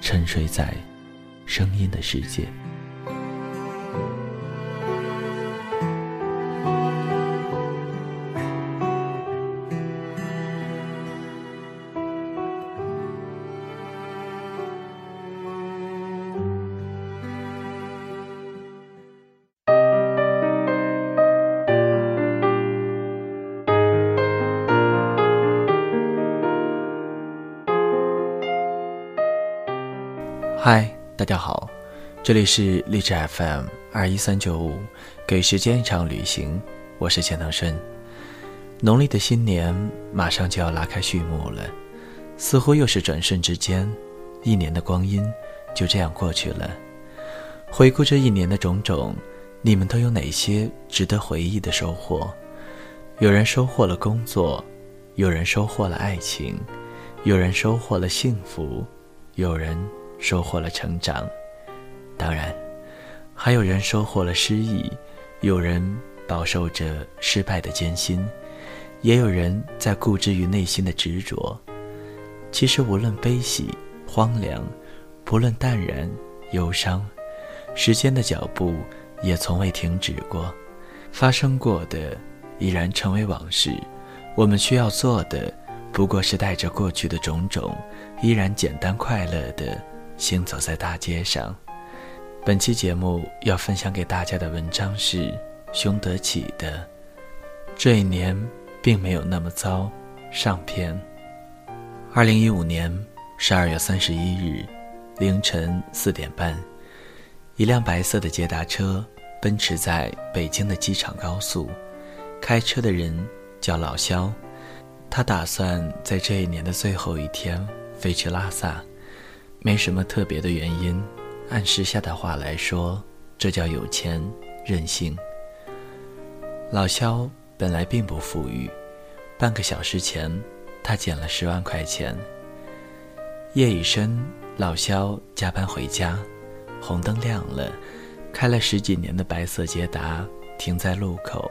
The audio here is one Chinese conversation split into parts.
沉睡在声音的世界。嗨，大家好，这里是励志 FM 二一三九五，给时间一场旅行，我是钱腾顺。农历的新年马上就要拉开序幕了，似乎又是转瞬之间，一年的光阴就这样过去了。回顾这一年的种种，你们都有哪些值得回忆的收获？有人收获了工作，有人收获了爱情，有人收获了幸福，有人。收获了成长，当然，还有人收获了失意，有人饱受着失败的艰辛，也有人在固执于内心的执着。其实，无论悲喜、荒凉，不论淡然、忧伤，时间的脚步也从未停止过。发生过的已然成为往事，我们需要做的不过是带着过去的种种，依然简单快乐的。行走在大街上，本期节目要分享给大家的文章是熊德启的《这一年并没有那么糟》上篇。二零一五年十二月三十一日凌晨四点半，一辆白色的捷达车奔驰在北京的机场高速，开车的人叫老肖，他打算在这一年的最后一天飞去拉萨。没什么特别的原因，按时下的话来说，这叫有钱任性。老肖本来并不富裕，半个小时前他捡了十万块钱。夜已深，老肖加班回家，红灯亮了，开了十几年的白色捷达停在路口，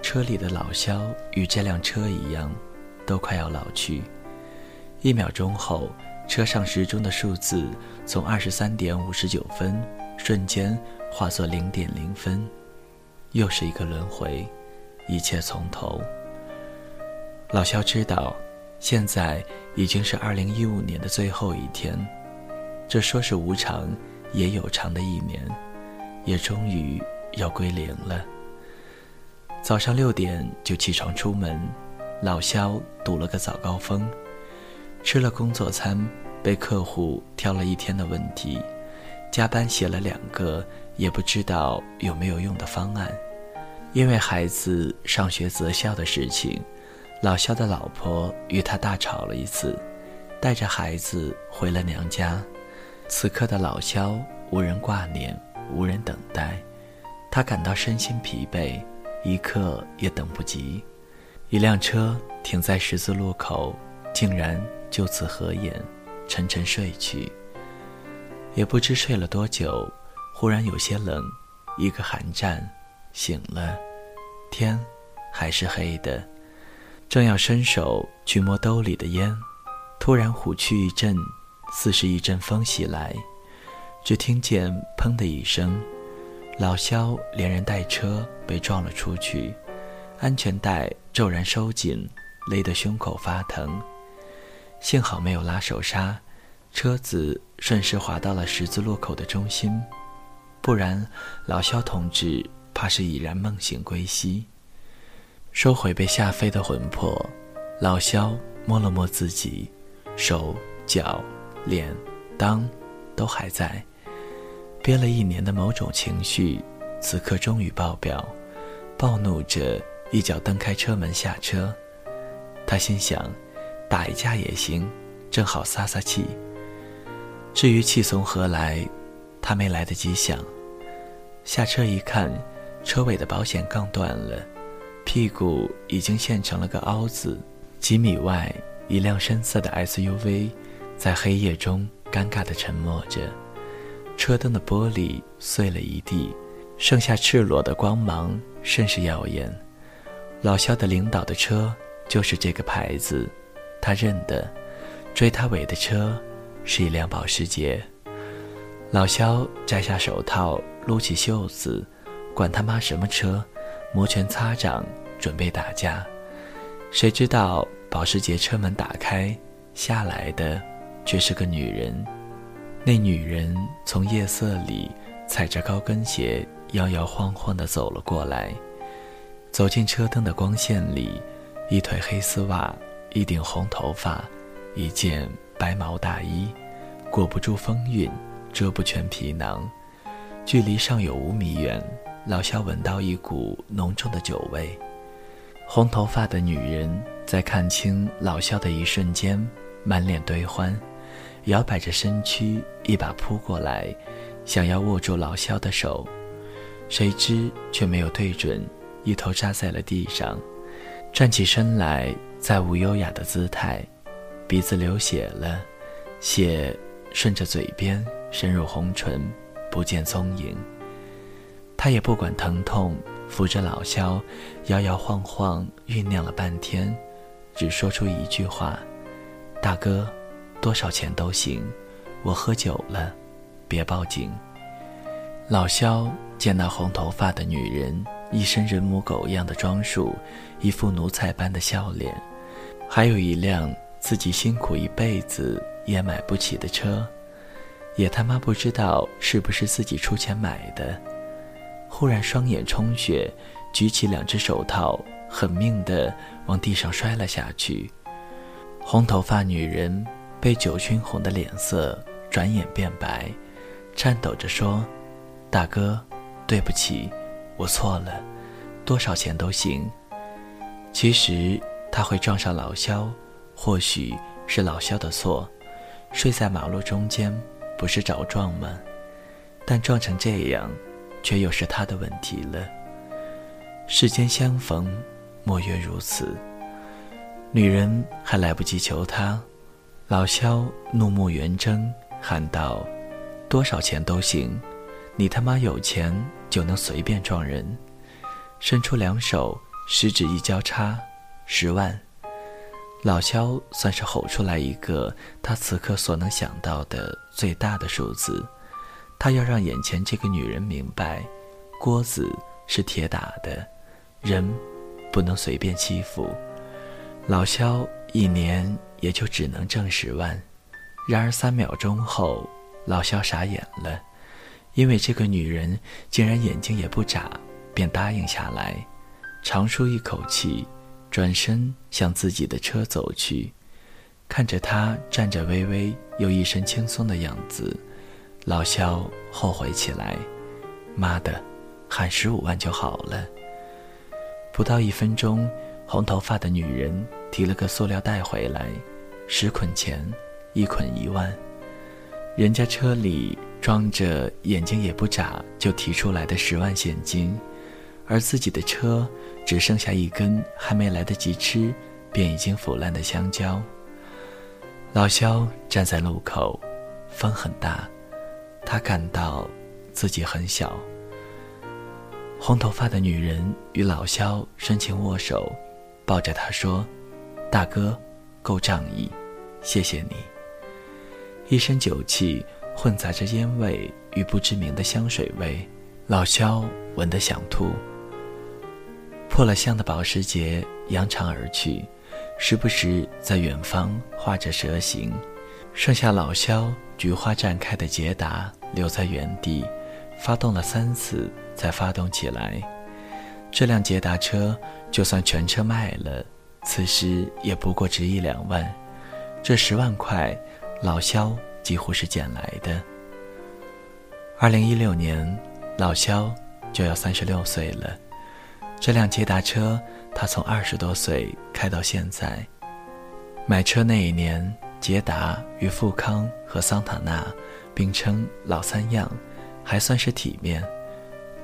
车里的老肖与这辆车一样，都快要老去。一秒钟后。车上时钟的数字从二十三点五十九分瞬间化作零点零分，又是一个轮回，一切从头。老肖知道，现在已经是二零一五年的最后一天，这说是无常也有常的一年，也终于要归零了。早上六点就起床出门，老肖堵了个早高峰。吃了工作餐，被客户挑了一天的问题，加班写了两个也不知道有没有用的方案。因为孩子上学择校的事情，老肖的老婆与他大吵了一次，带着孩子回了娘家。此刻的老肖无人挂念，无人等待，他感到身心疲惫，一刻也等不及。一辆车停在十字路口，竟然。就此合眼，沉沉睡去。也不知睡了多久，忽然有些冷，一个寒战，醒了，天还是黑的。正要伸手去摸兜里的烟，突然虎躯一震，似是一阵风袭来，只听见“砰”的一声，老肖连人带车被撞了出去，安全带骤然收紧，勒得胸口发疼。幸好没有拉手刹，车子顺势滑到了十字路口的中心，不然老肖同志怕是已然梦醒归西。收回被吓飞的魂魄，老肖摸了摸自己，手脚脸裆都还在，憋了一年的某种情绪，此刻终于爆表，暴怒着一脚蹬开车门下车。他心想，打一架也行，正好撒撒气。至于气从何来，他没来得及想。下车一看，车尾的保险杠断了。屁股已经陷成了个凹字，几米外，一辆深色的 SUV 在黑夜中尴尬地沉默着，车灯的玻璃碎了一地，剩下赤裸的光芒，甚是耀眼。老肖的领导的车就是这个牌子，他认得。追他尾的车是一辆保时捷。老肖摘下手套，撸起袖子，管他妈什么车！摩拳擦掌，准备打架，谁知道保时捷车门打开，下来的却是个女人。那女人从夜色里踩着高跟鞋，摇摇晃晃地走了过来，走进车灯的光线里，一腿黑丝袜，一顶红头发，一件白毛大衣，裹不住风韵，遮不全皮囊，距离尚有五米远。老肖闻到一股浓重的酒味，红头发的女人在看清老肖的一瞬间，满脸堆欢，摇摆着身躯，一把扑过来，想要握住老肖的手，谁知却没有对准，一头扎在了地上，站起身来，再无优雅的姿态，鼻子流血了，血顺着嘴边深入红唇，不见踪影。他也不管疼痛，扶着老肖，摇摇晃晃酝酿了半天，只说出一句话：“大哥，多少钱都行，我喝酒了，别报警。”老肖见那红头发的女人一身人模狗样的装束，一副奴才般的笑脸，还有一辆自己辛苦一辈子也买不起的车，也他妈不知道是不是自己出钱买的。忽然双眼充血，举起两只手套，狠命地往地上摔了下去。红头发女人被酒熏红的脸色转眼变白，颤抖着说：“大哥，对不起，我错了，多少钱都行。”其实他会撞上老肖，或许是老肖的错，睡在马路中间不是找撞吗？但撞成这样。却又是他的问题了。世间相逢，莫约如此。女人还来不及求他，老肖怒目圆睁，喊道：“多少钱都行，你他妈有钱就能随便撞人。”伸出两手，十指一交叉，十万。老肖算是吼出来一个他此刻所能想到的最大的数字。他要让眼前这个女人明白，锅子是铁打的，人不能随便欺负。老肖一年也就只能挣十万，然而三秒钟后，老肖傻眼了，因为这个女人竟然眼睛也不眨，便答应下来，长舒一口气，转身向自己的车走去，看着他站着微微又一身轻松的样子。老肖后悔起来，妈的，喊十五万就好了。不到一分钟，红头发的女人提了个塑料袋回来，十捆钱，一捆一万。人家车里装着眼睛也不眨就提出来的十万现金，而自己的车只剩下一根还没来得及吃便已经腐烂的香蕉。老肖站在路口，风很大。他感到自己很小。红头发的女人与老肖深情握手，抱着他说：“大哥，够仗义，谢谢你。”一身酒气混杂着烟味与不知名的香水味，老肖闻得想吐。破了相的保时捷扬长而去，时不时在远方画着蛇形。剩下老萧菊花绽开的捷达留在原地，发动了三次才发动起来。这辆捷达车就算全车卖了，此时也不过值一两万。这十万块，老萧几乎是捡来的。二零一六年，老萧就要三十六岁了。这辆捷达车，他从二十多岁开到现在。买车那一年，捷达与富康和桑塔纳并称“老三样”，还算是体面。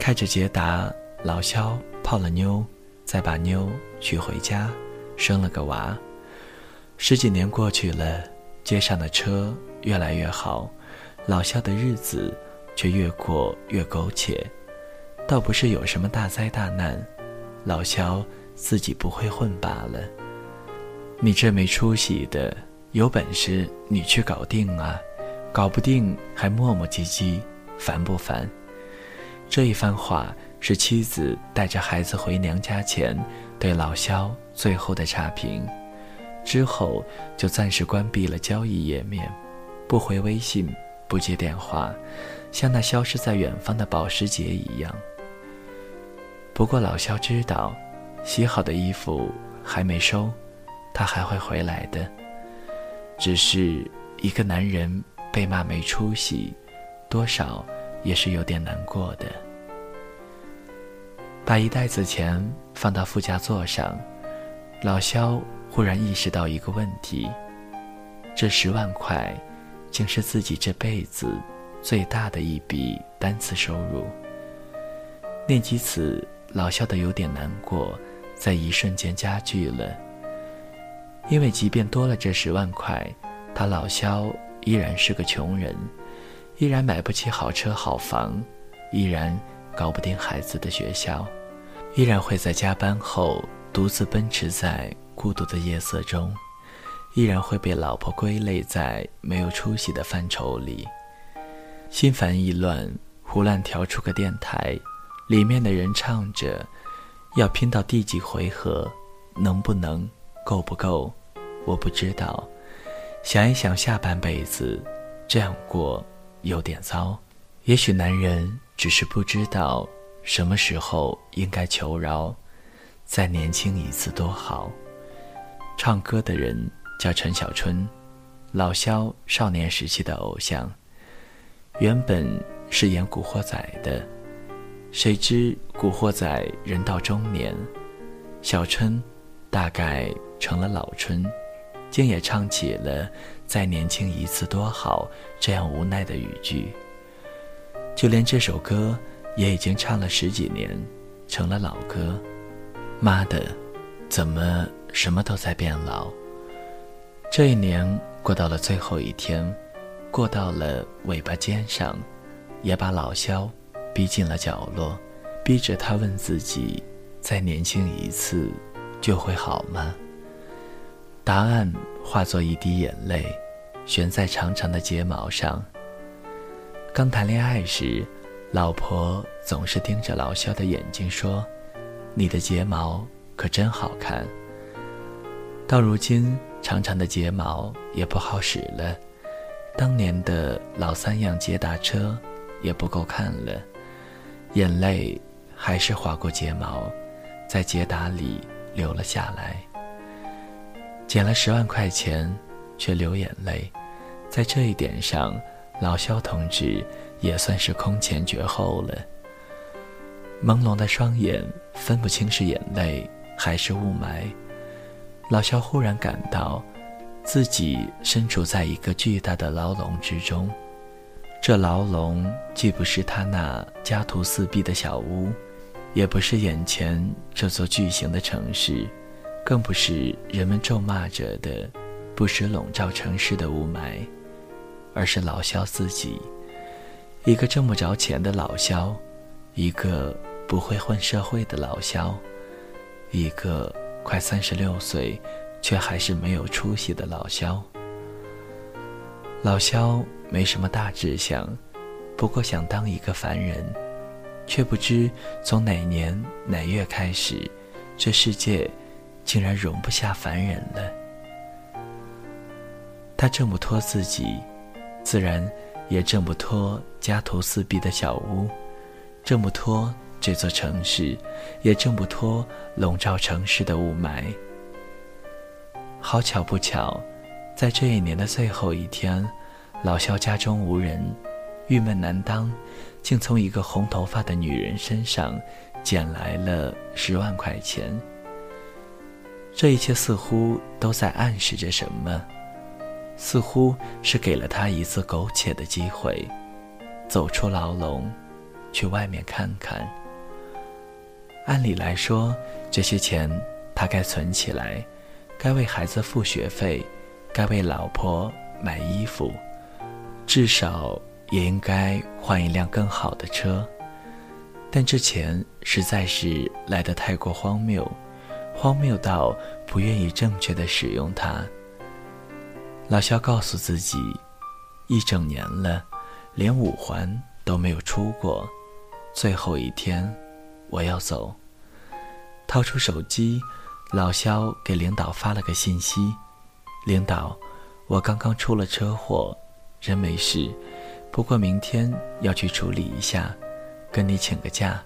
开着捷达，老肖泡了妞，再把妞娶回家，生了个娃。十几年过去了，街上的车越来越好，老肖的日子却越过越苟且。倒不是有什么大灾大难。老肖自己不会混罢了。你这没出息的，有本事你去搞定啊！搞不定还磨磨唧唧，烦不烦？这一番话是妻子带着孩子回娘家前对老肖最后的差评。之后就暂时关闭了交易页面，不回微信，不接电话，像那消失在远方的保时捷一样。不过老肖知道，洗好的衣服还没收，他还会回来的。只是一个男人被骂没出息，多少也是有点难过的。把一袋子钱放到副驾座上，老肖忽然意识到一个问题：这十万块，竟是自己这辈子最大的一笔单次收入。念及此。老肖的有点难过，在一瞬间加剧了。因为即便多了这十万块，他老肖依然是个穷人，依然买不起好车好房，依然搞不定孩子的学校，依然会在加班后独自奔驰在孤独的夜色中，依然会被老婆归类在没有出息的范畴里。心烦意乱，胡乱调出个电台。里面的人唱着，要拼到第几回合，能不能，够不够，我不知道。想一想下半辈子，这样过有点糟。也许男人只是不知道什么时候应该求饶，再年轻一次多好。唱歌的人叫陈小春，老萧少年时期的偶像，原本是演《古惑仔》的。谁知古惑仔人到中年，小春大概成了老春，竟也唱起了“再年轻一次多好”这样无奈的语句。就连这首歌也已经唱了十几年，成了老歌。妈的，怎么什么都在变老？这一年过到了最后一天，过到了尾巴尖上，也把老肖。逼进了角落，逼着他问自己：再年轻一次，就会好吗？答案化作一滴眼泪，悬在长长的睫毛上。刚谈恋爱时，老婆总是盯着老肖的眼睛说：“你的睫毛可真好看。”到如今，长长的睫毛也不好使了，当年的老三样捷达车也不够看了。眼泪还是划过睫毛，在捷达里流了下来。捡了十万块钱，却流眼泪，在这一点上，老肖同志也算是空前绝后了。朦胧的双眼分不清是眼泪还是雾霾，老肖忽然感到，自己身处在一个巨大的牢笼之中。这牢笼既不是他那家徒四壁的小屋，也不是眼前这座巨型的城市，更不是人们咒骂着的不时笼罩城市的雾霾，而是老肖自己，一个挣不着钱的老肖，一个不会混社会的老肖，一个快三十六岁却还是没有出息的老肖。老肖。没什么大志向，不过想当一个凡人，却不知从哪年哪月开始，这世界竟然容不下凡人了。他挣不脱自己，自然也挣不脱家徒四壁的小屋，挣不脱这座城市，也挣不脱笼罩城市的雾霾。好巧不巧，在这一年的最后一天，老肖家中无人，郁闷难当，竟从一个红头发的女人身上捡来了十万块钱。这一切似乎都在暗示着什么，似乎是给了他一次苟且的机会，走出牢笼，去外面看看。按理来说，这些钱他该存起来。该为孩子付学费，该为老婆买衣服，至少也应该换一辆更好的车。但这钱实在是来得太过荒谬，荒谬到不愿意正确的使用它。老肖告诉自己，一整年了，连五环都没有出过，最后一天，我要走。掏出手机。老肖给领导发了个信息：“领导，我刚刚出了车祸，人没事，不过明天要去处理一下，跟你请个假，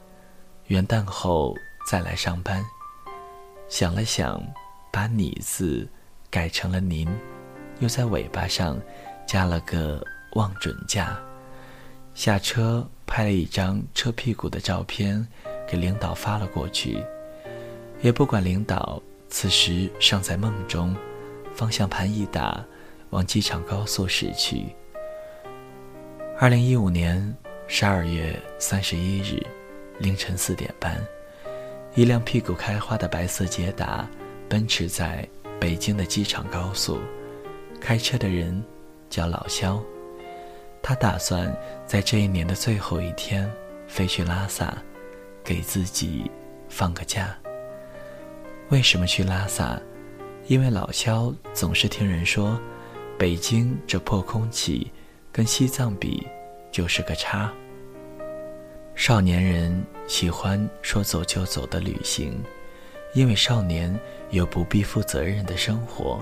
元旦后再来上班。”想了想，把“你”字改成了“您”，又在尾巴上加了个“望准假”。下车拍了一张车屁股的照片，给领导发了过去。也不管领导此时尚在梦中，方向盘一打，往机场高速驶去。二零一五年十二月三十一日凌晨四点半，一辆屁股开花的白色捷达奔驰在北京的机场高速。开车的人叫老肖，他打算在这一年的最后一天飞去拉萨，给自己放个假。为什么去拉萨？因为老肖总是听人说，北京这破空气，跟西藏比就是个差。少年人喜欢说走就走的旅行，因为少年有不必负责任的生活。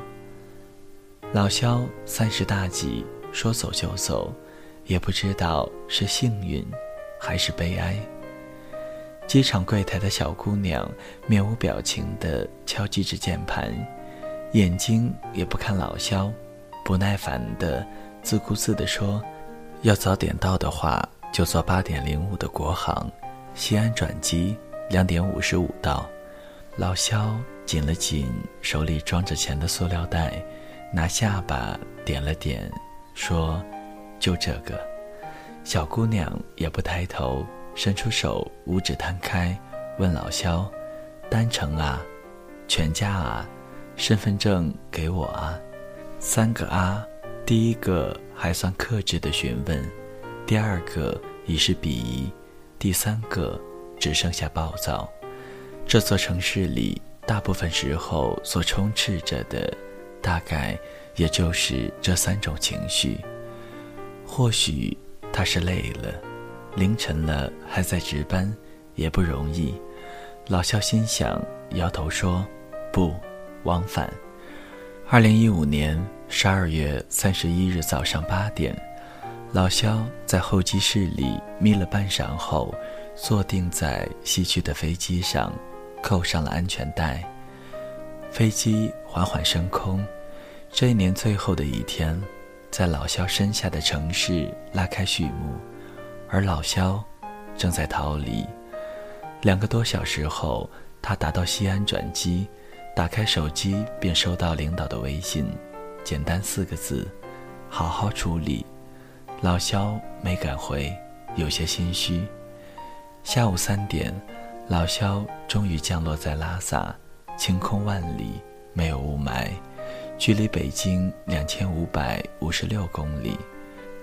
老肖三十大几，说走就走，也不知道是幸运，还是悲哀。机场柜台的小姑娘面无表情地敲击着键盘，眼睛也不看老肖，不耐烦地自顾自地说：“要早点到的话，就坐八点零五的国航，西安转机，两点五十五到。”老肖紧了紧手里装着钱的塑料袋，拿下巴点了点，说：“就这个。”小姑娘也不抬头。伸出手，五指摊开，问老肖：“单程啊，全家啊，身份证给我啊。”三个啊，第一个还算克制的询问，第二个已是鄙夷，第三个只剩下暴躁。这座城市里，大部分时候所充斥着的，大概也就是这三种情绪。或许他是累了。凌晨了还在值班，也不容易。老肖心想，摇头说：“不，往返。”二零一五年十二月三十一日早上八点，老肖在候机室里眯了半晌后，坐定在西区的飞机上，扣上了安全带。飞机缓缓升空，这一年最后的一天，在老肖身下的城市拉开序幕。而老肖正在逃离。两个多小时后，他达到西安转机，打开手机便收到领导的微信，简单四个字：“好好处理。”老肖没敢回，有些心虚。下午三点，老肖终于降落在拉萨，晴空万里，没有雾霾，距离北京两千五百五十六公里。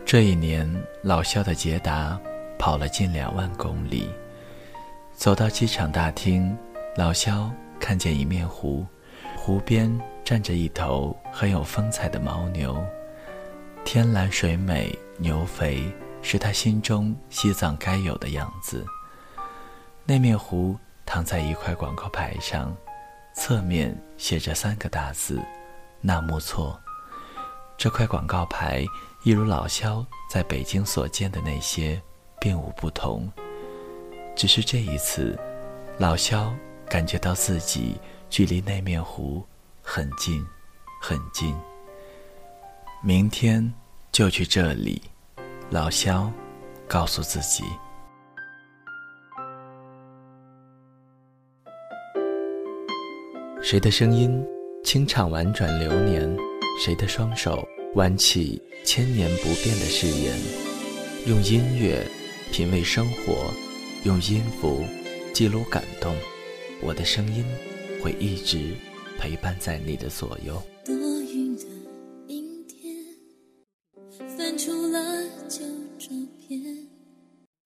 这一年，老肖的捷达跑了近两万公里。走到机场大厅，老肖看见一面湖，湖边站着一头很有风采的牦牛。天蓝水美，牛肥，是他心中西藏该有的样子。那面湖躺在一块广告牌上，侧面写着三个大字：纳木错。这块广告牌一如老萧在北京所见的那些，并无不同。只是这一次，老萧感觉到自己距离那面湖很近，很近。明天就去这里，老萧告诉自己。谁的声音清唱婉转流年？谁的双手挽起千年不变的誓言？用音乐品味生活，用音符记录感动。我的声音会一直陪伴在你的左右。